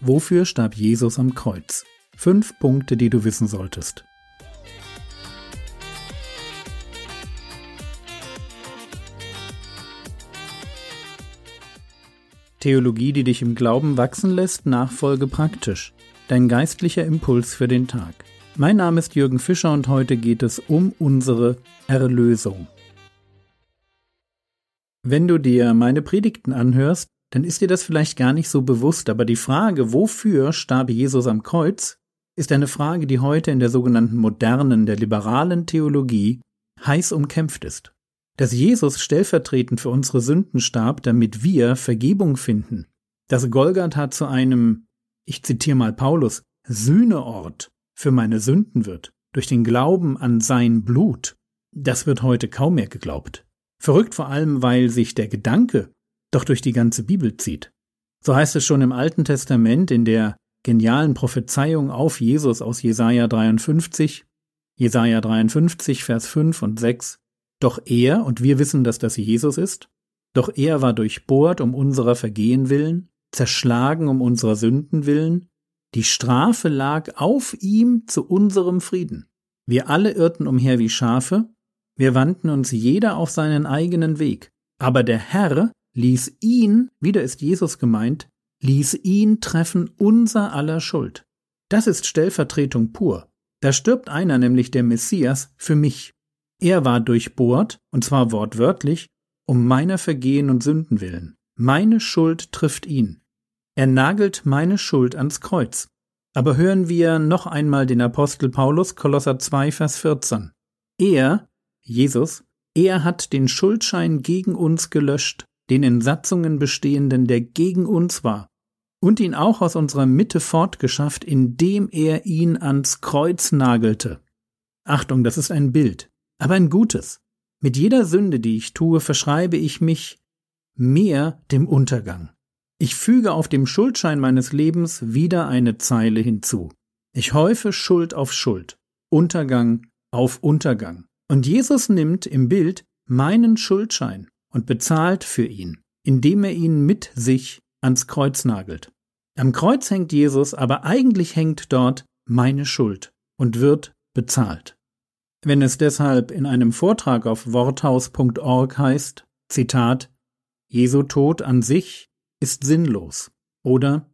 Wofür starb Jesus am Kreuz? Fünf Punkte, die du wissen solltest. Theologie, die dich im Glauben wachsen lässt, nachfolge praktisch. Dein geistlicher Impuls für den Tag. Mein Name ist Jürgen Fischer und heute geht es um unsere Erlösung. Wenn du dir meine Predigten anhörst, dann ist dir das vielleicht gar nicht so bewusst, aber die Frage, wofür starb Jesus am Kreuz, ist eine Frage, die heute in der sogenannten modernen, der liberalen Theologie heiß umkämpft ist. Dass Jesus stellvertretend für unsere Sünden starb, damit wir Vergebung finden. Dass Golgatha zu einem, ich zitiere mal Paulus, Sühneort für meine Sünden wird, durch den Glauben an sein Blut. Das wird heute kaum mehr geglaubt. Verrückt vor allem, weil sich der Gedanke doch durch die ganze Bibel zieht. So heißt es schon im Alten Testament in der genialen Prophezeiung auf Jesus aus Jesaja 53, Jesaja 53, Vers 5 und 6. Doch er, und wir wissen, dass das Jesus ist, doch er war durchbohrt um unserer Vergehen willen, zerschlagen um unserer Sünden willen, die Strafe lag auf ihm zu unserem Frieden. Wir alle irrten umher wie Schafe, wir wandten uns jeder auf seinen eigenen Weg, aber der Herr ließ ihn, wieder ist Jesus gemeint, ließ ihn treffen unser aller Schuld. Das ist Stellvertretung pur. Da stirbt einer, nämlich der Messias, für mich. Er war durchbohrt, und zwar wortwörtlich, um meiner Vergehen und Sünden willen. Meine Schuld trifft ihn. Er nagelt meine Schuld ans Kreuz. Aber hören wir noch einmal den Apostel Paulus, Kolosser 2, Vers 14. Er, Jesus, er hat den Schuldschein gegen uns gelöscht, den in Satzungen bestehenden, der gegen uns war, und ihn auch aus unserer Mitte fortgeschafft, indem er ihn ans Kreuz nagelte. Achtung, das ist ein Bild, aber ein gutes. Mit jeder Sünde, die ich tue, verschreibe ich mich mehr dem Untergang. Ich füge auf dem Schuldschein meines Lebens wieder eine Zeile hinzu. Ich häufe Schuld auf Schuld, Untergang auf Untergang. Und Jesus nimmt im Bild meinen Schuldschein und bezahlt für ihn, indem er ihn mit sich ans Kreuz nagelt. Am Kreuz hängt Jesus, aber eigentlich hängt dort meine Schuld und wird bezahlt. Wenn es deshalb in einem Vortrag auf worthaus.org heißt, Zitat, Jesu Tod an sich ist sinnlos oder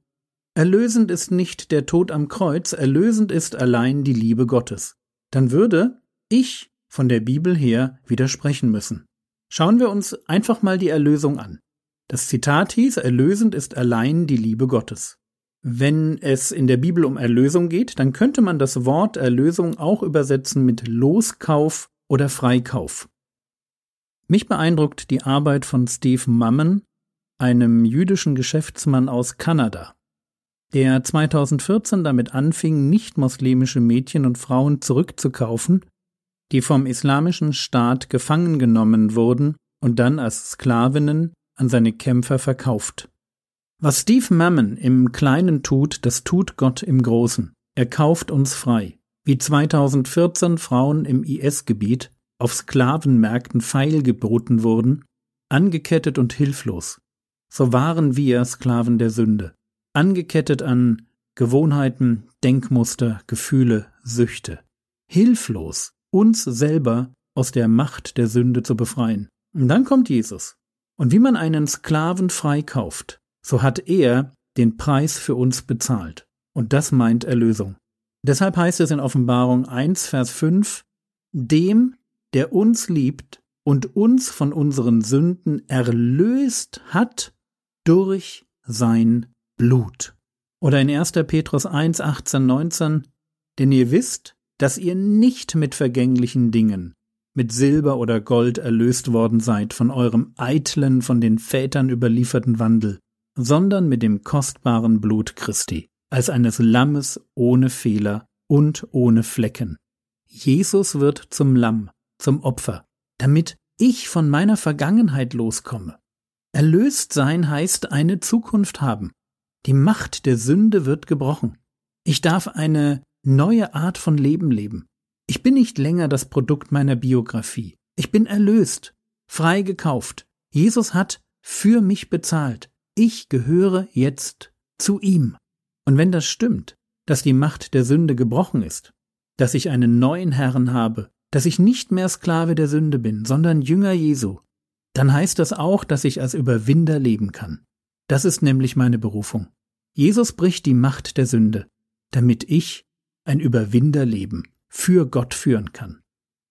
Erlösend ist nicht der Tod am Kreuz, erlösend ist allein die Liebe Gottes, dann würde ich von der Bibel her widersprechen müssen. Schauen wir uns einfach mal die Erlösung an. Das Zitat hieß, erlösend ist allein die Liebe Gottes. Wenn es in der Bibel um Erlösung geht, dann könnte man das Wort Erlösung auch übersetzen mit Loskauf oder Freikauf. Mich beeindruckt die Arbeit von Steve Mammon, einem jüdischen Geschäftsmann aus Kanada, der 2014 damit anfing, nicht-muslimische Mädchen und Frauen zurückzukaufen die vom islamischen Staat gefangen genommen wurden und dann als Sklavinnen an seine Kämpfer verkauft. Was Steve Mammon im Kleinen tut, das tut Gott im Großen. Er kauft uns frei. Wie 2014 Frauen im IS-Gebiet auf Sklavenmärkten feilgeboten wurden, angekettet und hilflos. So waren wir Sklaven der Sünde, angekettet an Gewohnheiten, Denkmuster, Gefühle, Süchte. Hilflos, uns selber aus der Macht der Sünde zu befreien. Und dann kommt Jesus. Und wie man einen Sklaven freikauft, so hat er den Preis für uns bezahlt. Und das meint Erlösung. Deshalb heißt es in Offenbarung 1, Vers 5, dem, der uns liebt und uns von unseren Sünden erlöst hat durch sein Blut. Oder in 1. Petrus 1, 18, 19, denn ihr wisst, dass ihr nicht mit vergänglichen Dingen, mit Silber oder Gold erlöst worden seid von eurem eitlen, von den Vätern überlieferten Wandel, sondern mit dem kostbaren Blut Christi, als eines Lammes ohne Fehler und ohne Flecken. Jesus wird zum Lamm, zum Opfer, damit ich von meiner Vergangenheit loskomme. Erlöst sein heißt eine Zukunft haben. Die Macht der Sünde wird gebrochen. Ich darf eine neue Art von Leben leben. Ich bin nicht länger das Produkt meiner Biografie. Ich bin erlöst, frei gekauft. Jesus hat für mich bezahlt. Ich gehöre jetzt zu ihm. Und wenn das stimmt, dass die Macht der Sünde gebrochen ist, dass ich einen neuen Herrn habe, dass ich nicht mehr Sklave der Sünde bin, sondern Jünger Jesu, dann heißt das auch, dass ich als Überwinder leben kann. Das ist nämlich meine Berufung. Jesus bricht die Macht der Sünde, damit ich ein Überwinderleben für Gott führen kann.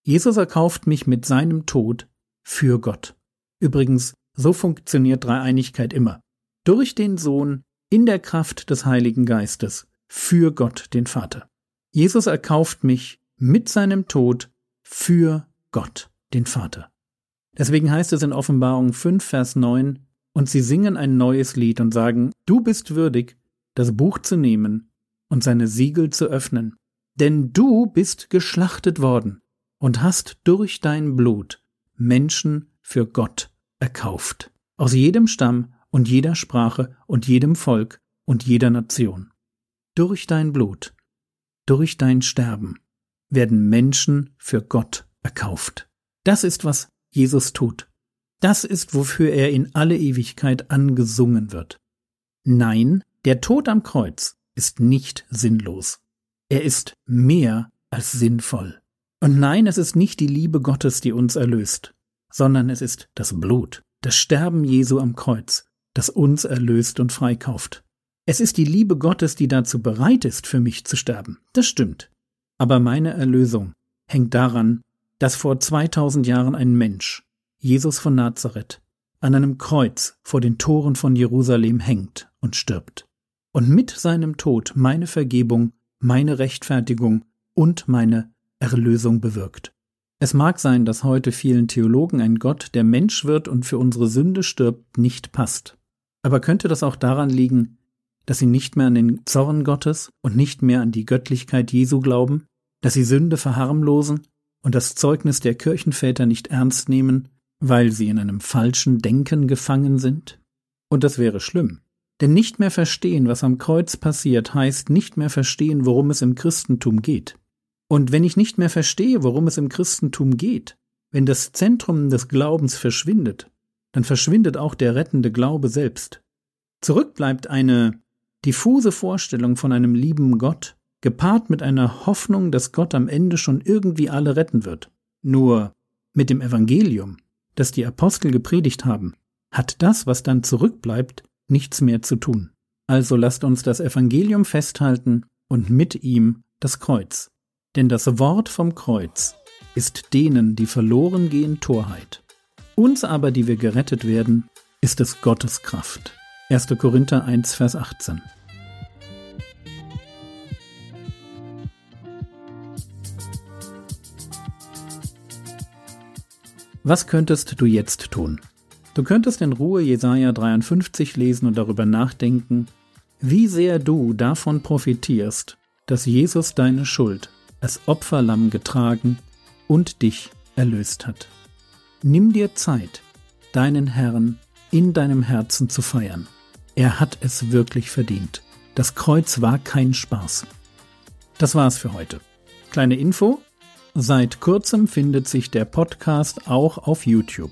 Jesus erkauft mich mit seinem Tod für Gott. Übrigens, so funktioniert Dreieinigkeit immer. Durch den Sohn in der Kraft des Heiligen Geistes für Gott den Vater. Jesus erkauft mich mit seinem Tod für Gott den Vater. Deswegen heißt es in Offenbarung 5, Vers 9, und sie singen ein neues Lied und sagen, du bist würdig, das Buch zu nehmen und seine Siegel zu öffnen, denn du bist geschlachtet worden und hast durch dein Blut Menschen für Gott erkauft, aus jedem Stamm und jeder Sprache und jedem Volk und jeder Nation. Durch dein Blut, durch dein Sterben werden Menschen für Gott erkauft. Das ist, was Jesus tut. Das ist, wofür er in alle Ewigkeit angesungen wird. Nein, der Tod am Kreuz ist nicht sinnlos. Er ist mehr als sinnvoll. Und nein, es ist nicht die Liebe Gottes, die uns erlöst, sondern es ist das Blut, das Sterben Jesu am Kreuz, das uns erlöst und freikauft. Es ist die Liebe Gottes, die dazu bereit ist, für mich zu sterben. Das stimmt. Aber meine Erlösung hängt daran, dass vor 2000 Jahren ein Mensch, Jesus von Nazareth, an einem Kreuz vor den Toren von Jerusalem hängt und stirbt. Und mit seinem Tod meine Vergebung, meine Rechtfertigung und meine Erlösung bewirkt. Es mag sein, dass heute vielen Theologen ein Gott, der Mensch wird und für unsere Sünde stirbt, nicht passt. Aber könnte das auch daran liegen, dass sie nicht mehr an den Zorn Gottes und nicht mehr an die Göttlichkeit Jesu glauben, dass sie Sünde verharmlosen und das Zeugnis der Kirchenväter nicht ernst nehmen, weil sie in einem falschen Denken gefangen sind? Und das wäre schlimm. Denn nicht mehr verstehen, was am Kreuz passiert, heißt nicht mehr verstehen, worum es im Christentum geht. Und wenn ich nicht mehr verstehe, worum es im Christentum geht, wenn das Zentrum des Glaubens verschwindet, dann verschwindet auch der rettende Glaube selbst. Zurück bleibt eine diffuse Vorstellung von einem lieben Gott, gepaart mit einer Hoffnung, dass Gott am Ende schon irgendwie alle retten wird. Nur mit dem Evangelium, das die Apostel gepredigt haben, hat das, was dann zurückbleibt, nichts mehr zu tun. Also lasst uns das Evangelium festhalten und mit ihm das Kreuz. Denn das Wort vom Kreuz ist denen, die verloren gehen, Torheit. Uns aber, die wir gerettet werden, ist es Gottes Kraft. 1. Korinther 1, Vers 18. Was könntest du jetzt tun? Du könntest in Ruhe Jesaja 53 lesen und darüber nachdenken, wie sehr du davon profitierst, dass Jesus deine Schuld als Opferlamm getragen und dich erlöst hat. Nimm dir Zeit, deinen Herrn in deinem Herzen zu feiern. Er hat es wirklich verdient. Das Kreuz war kein Spaß. Das war's für heute. Kleine Info. Seit kurzem findet sich der Podcast auch auf YouTube.